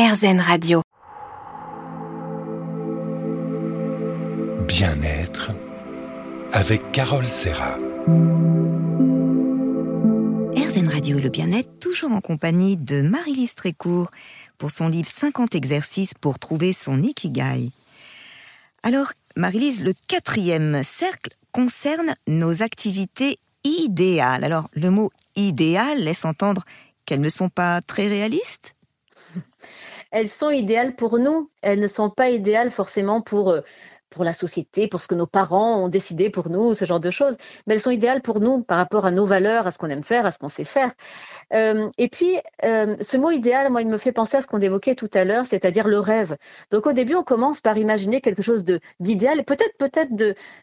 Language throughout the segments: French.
RZN Radio. Bien-être avec Carole Serra. RZN Radio Le Bien-être, toujours en compagnie de Marie-Lise Trécourt pour son livre 50 exercices pour trouver son Ikigai. Alors, Marie-Lise, le quatrième cercle concerne nos activités idéales. Alors, le mot idéal laisse entendre qu'elles ne sont pas très réalistes Elles sont idéales pour nous, elles ne sont pas idéales forcément pour euh, pour la société, pour ce que nos parents ont décidé pour nous, ce genre de choses. Mais elles sont idéales pour nous par rapport à nos valeurs, à ce qu'on aime faire, à ce qu'on sait faire. Euh, et puis, euh, ce mot idéal, moi, il me fait penser à ce qu'on évoquait tout à l'heure, c'est-à-dire le rêve. Donc, au début, on commence par imaginer quelque chose d'idéal, peut-être peut-être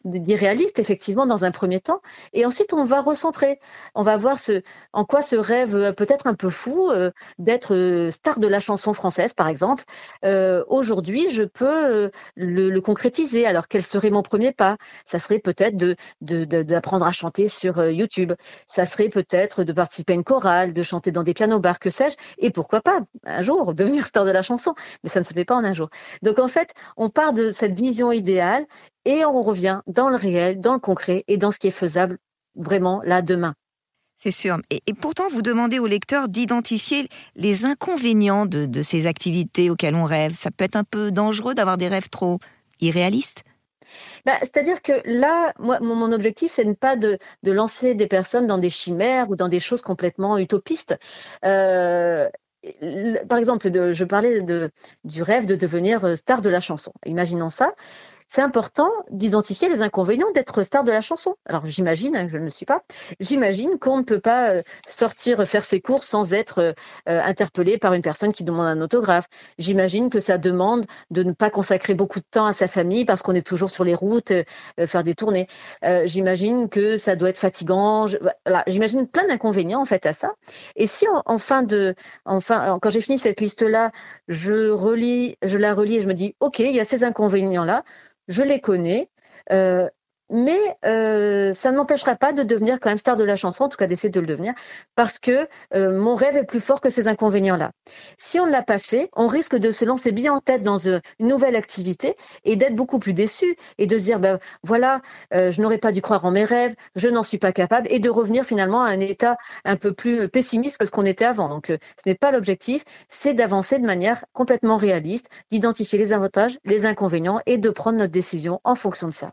d'irréaliste, effectivement, dans un premier temps. Et ensuite, on va recentrer. On va voir en quoi ce rêve peut-être un peu fou euh, d'être star de la chanson française, par exemple. Aujourd'hui, je peux le concrétiser alors, quel serait mon premier pas? Ça serait peut-être d'apprendre de, à chanter sur euh, YouTube. Ça serait peut-être de participer à une chorale, de chanter dans des pianos bars, que sais-je. Et pourquoi pas, un jour, devenir star de la chanson. Mais ça ne se fait pas en un jour. Donc, en fait, on part de cette vision idéale et on revient dans le réel, dans le concret et dans ce qui est faisable vraiment là demain. C'est sûr. Et, pourtant, vous demandez au lecteur d'identifier les inconvénients de, de, ces activités auxquelles on rêve. Ça peut être un peu dangereux d'avoir des rêves trop irréaliste? Bah, C'est-à-dire que là, moi, mon objectif, c'est pas de, lancer des personnes dans des chimères ou dans des choses complètement utopistes. Euh, par exemple, je parlais du rêve de devenir star de la chanson. Imaginons ça c'est important d'identifier les inconvénients d'être star de la chanson. Alors j'imagine, hein, je ne le suis pas, j'imagine qu'on ne peut pas euh, sortir faire ses courses sans être euh, interpellé par une personne qui demande un autographe. J'imagine que ça demande de ne pas consacrer beaucoup de temps à sa famille parce qu'on est toujours sur les routes, euh, faire des tournées. j'imagine que ça doit être fatigant. J'imagine plein d'inconvénients en fait à ça. Et si en, en fin de, enfin, quand j'ai fini cette liste-là, je relis, je la relis et je me dis, ok, il y a ces inconvénients-là je les connais. Euh, mais euh, ça ne m'empêchera pas de devenir quand même star de la chanson, en tout cas d'essayer de le devenir, parce que euh, mon rêve est plus fort que ces inconvénients-là. Si on ne l'a pas fait, on risque de se lancer bien en tête dans une nouvelle activité et d'être beaucoup plus déçu et de se dire, ben voilà, euh, je n'aurais pas dû croire en mes rêves, je n'en suis pas capable, et de revenir finalement à un état un peu plus pessimiste que ce qu'on était avant. Donc ce n'est pas l'objectif, c'est d'avancer de manière complètement réaliste, d'identifier les avantages, les inconvénients et de prendre notre décision en fonction de ça.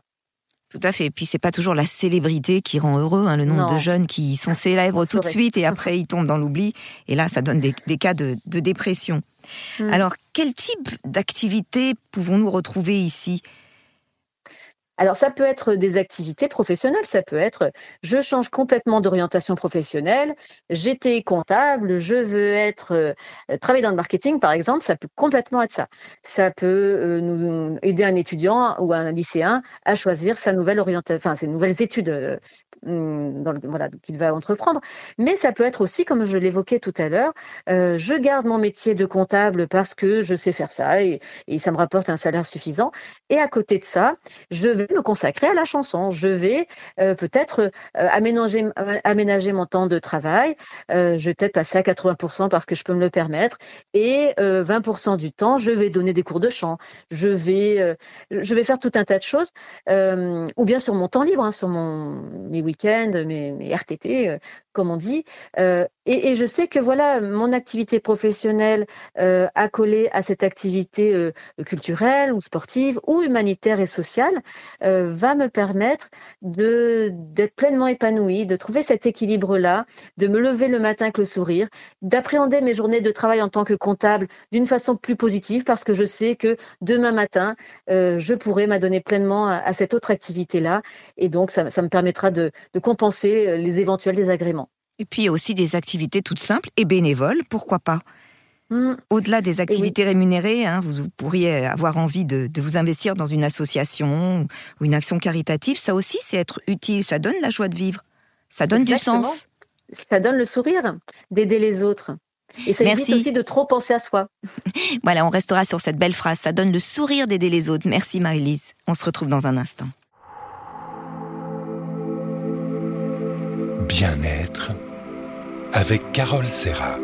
Tout à fait. Et puis c'est pas toujours la célébrité qui rend heureux. Hein, le nombre de jeunes qui sont célèbres tout de suite et après ils tombent dans l'oubli. Et là, ça donne des, cas de, dépression. Mm. Alors, quel type d'activité pouvons-nous retrouver ici? Alors ça peut être des activités professionnelles, ça peut être je change complètement d'orientation professionnelle, j'étais comptable, je veux être euh, travailler dans le marketing par exemple, ça peut complètement être ça. Ça peut euh, nous aider un étudiant ou un lycéen à choisir sa nouvelle orientation, enfin ses nouvelles études euh, le, voilà qu'il va entreprendre. Mais ça peut être aussi, comme je l'évoquais tout à l'heure, je garde mon métier de comptable parce que je sais faire ça et, ça me rapporte un salaire suffisant. Et à côté de ça, je vais me consacrer à la chanson. Je vais euh, peut-être euh, aménager, aménager mon temps de travail. Euh, je vais peut-être passer à 80% parce que je peux me le permettre. Et 20% du temps, je vais donner des cours de chant. Je vais, je vais faire tout un tas de choses. ou bien sur mon temps libre, hein, sur mon, mes week-ends, mes, mes RTT, comme on dit. Euh, et, je sais que voilà, mon activité professionnelle euh, accolée à cette activité euh, culturelle ou sportive ou humanitaire et sociale euh, va me permettre d'être pleinement épanouie, de trouver cet équilibre-là, de me lever le matin avec le sourire, d'appréhender mes journées de travail en tant que comptable d'une façon plus positive parce que je sais que demain matin, je pourrai m'adonner pleinement à, cette autre activité-là. Et donc, ça, me permettra de compenser les éventuels désagréments. Et puis il y a aussi des activités toutes simples et bénévoles, pourquoi pas mmh. Au-delà des activités rémunérées, hein, vous, pourriez avoir envie de, vous investir dans une association ou une action caritative. Ça aussi, c'est être utile. Ça donne la joie de vivre. Ça donne du sens. Ça donne le sourire d'aider les autres. Et ça évite aussi de trop penser à soi. voilà, on restera sur cette belle phrase. Ça donne le sourire d'aider les autres. Merci Marie-Lise. On se retrouve dans un instant. Bien-être avec Carole Serra.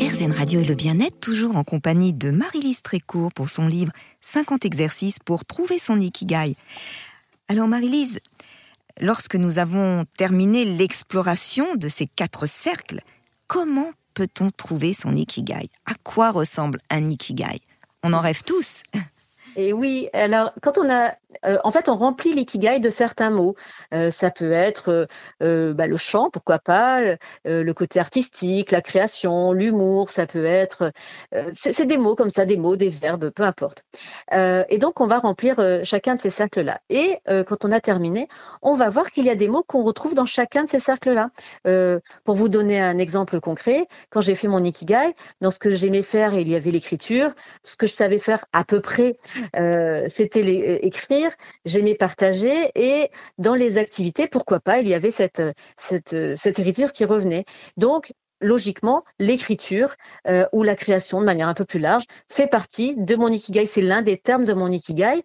RZN Radio et le bien-être, toujours en compagnie de Marie-Lise Trécourt pour son livre 50 exercices pour trouver son Ikigai. Alors Marie-Lise, lorsque nous avons terminé l'exploration de ces quatre cercles, comment peut-on trouver son Ikigai? À quoi ressemble un Ikigai? On en rêve tous. Et oui, alors quand on a euh, en fait, on remplit l'ikigai de certains mots. Euh, ça peut être euh, bah, le chant, pourquoi pas, le côté artistique, la création, l'humour, ça peut être. c'est des mots comme ça, des mots, des verbes, peu importe. et donc, on va remplir chacun de ces cercles-là. Et quand on a terminé, on va voir qu'il y a des mots qu'on retrouve dans chacun de ces cercles-là. pour vous donner un exemple concret, quand j'ai fait mon ikigai, dans ce que j'aimais faire, il y avait l'écriture. Ce que je savais faire à peu près, c'était écrire j'aimais partager et dans les activités, pourquoi pas, il y avait cette, cette, écriture qui revenait. Donc, logiquement, l'écriture euh, ou la création de manière un peu plus large fait partie de mon ikigai. C'est l'un des termes de mon ikigai.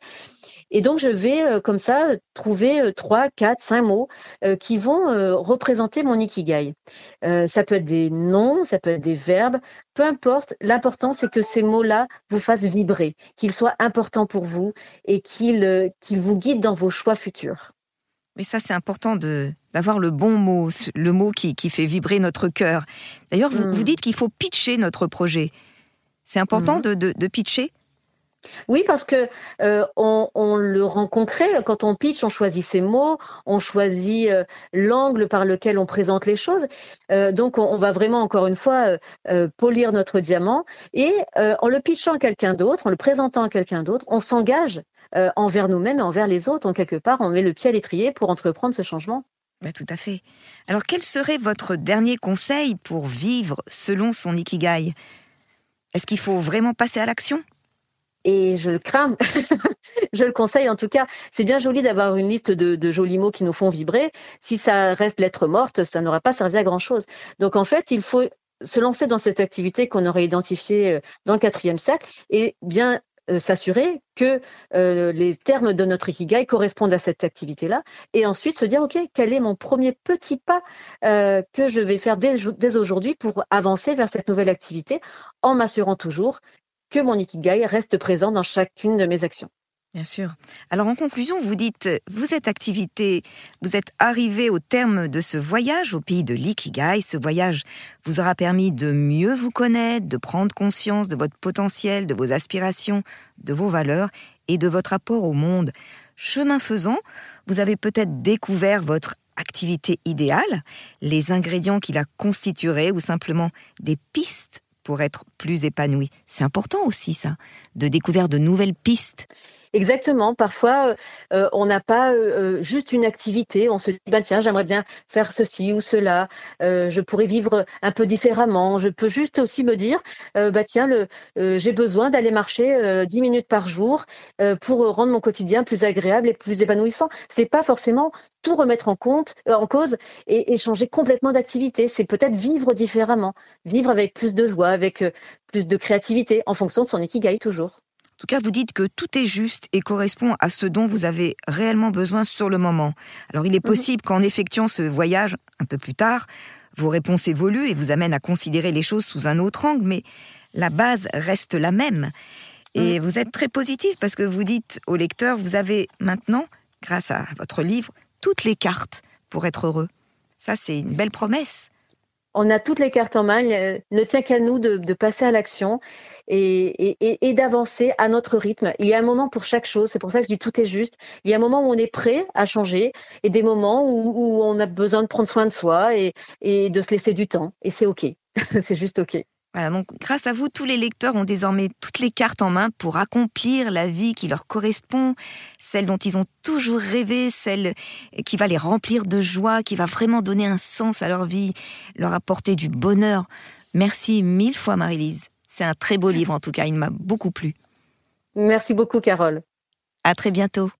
Et donc, je vais euh, comme ça trouver euh, trois, quatre, cinq mots euh, qui vont représenter mon ikigai. ça peut être des noms, ça peut être des verbes, peu importe. L'important, c'est que ces mots-là vous fassent vibrer, qu'ils soient importants pour vous et qu'ils vous guident dans vos choix futurs. Mais ça, c'est important d'avoir le bon mot, le mot qui, fait vibrer notre cœur. D'ailleurs, vous, mmh. dites qu'il faut pitcher notre projet. C'est important mmh. de pitcher? Oui, parce que euh, on, le rend concret quand on pitch, on choisit ses mots, on choisit euh, l'angle par lequel on présente les choses. Euh, donc, on, va vraiment encore une fois polir notre diamant et en le pitchant à quelqu'un d'autre, en le présentant à quelqu'un d'autre, on s'engage envers nous-mêmes et envers les autres. En quelque part, on met le pied à l'étrier pour entreprendre ce changement. tout à fait. Alors, quel serait votre dernier conseil pour vivre selon son ikigai? Est-ce qu'il faut vraiment passer à l'action? Et je le crains. je le conseille en tout cas. C'est bien joli d'avoir une liste de, jolis mots qui nous font vibrer. Si ça reste lettre morte, ça n'aura pas servi à grand chose. Donc en fait, il faut se lancer dans cette activité qu'on aurait identifiée euh, dans le quatrième cercle et bien euh, s'assurer que euh, les termes de notre ikigai correspondent à cette activité-là, et ensuite se dire, OK, quel est mon premier petit pas que je vais faire dès aujourd'hui pour avancer vers cette nouvelle activité, en m'assurant toujours que mon ikigai reste présent dans chacune de mes actions. Bien sûr. Alors en conclusion, vous dites, vous êtes activité, vous êtes arrivé au terme de ce voyage au pays de l'ikigai. Ce voyage vous aura permis de mieux vous connaître, de prendre conscience de votre potentiel, de vos aspirations, de vos valeurs et de votre rapport au monde. Chemin faisant, vous avez peut-être découvert votre activité idéale, les ingrédients qui la constitueraient ou simplement des pistes pour être plus épanoui. C'est important aussi ça, de découvrir de nouvelles pistes. Exactement. Parfois, euh, euh, on n'a pas euh, juste une activité. On se dit, bah, tiens, j'aimerais bien faire ceci ou cela. je pourrais vivre un peu différemment. Je peux juste aussi me dire, bah, tiens, j'ai besoin d'aller marcher 10 minutes par jour pour rendre mon quotidien plus agréable et plus épanouissant. C'est pas forcément tout remettre en compte, en cause et, et changer complètement d'activité. C'est peut-être vivre différemment, vivre avec plus de joie, avec plus de créativité, en fonction de son ikigai toujours. En tout cas, vous dites que tout est juste et correspond à ce dont vous avez réellement besoin sur le moment. Alors il est mhm. possible qu'en effectuant ce voyage un peu plus tard, vos réponses évoluent et vous amènent à considérer les choses sous un autre angle, mais la base reste la même. Et mhm. vous êtes très positif parce que vous dites au lecteur, vous avez maintenant, grâce à votre livre, toutes les cartes pour être heureux. Ça, c'est une belle promesse on a toutes les cartes en main. Il ne tient qu'à nous de, passer à l'action et, d'avancer à notre rythme. Il y a un moment pour chaque chose. C'est pour ça que je dis tout est juste. Il y a un moment où on est prêt à changer et des moments où, on a besoin de prendre soin de soi et, et de se laisser du temps. Et c'est OK. c'est juste OK donc grâce à vous, tous les lecteurs ont désormais toutes les cartes en main pour accomplir la vie qui leur correspond, celle dont ils ont toujours rêvé, celle qui va les remplir de joie, qui va vraiment donner un sens à leur vie, leur apporter du bonheur. Merci mille fois Marie-Lise. C'est un très beau livre en tout cas, il m'a beaucoup plu. Merci beaucoup Carole. À très bientôt.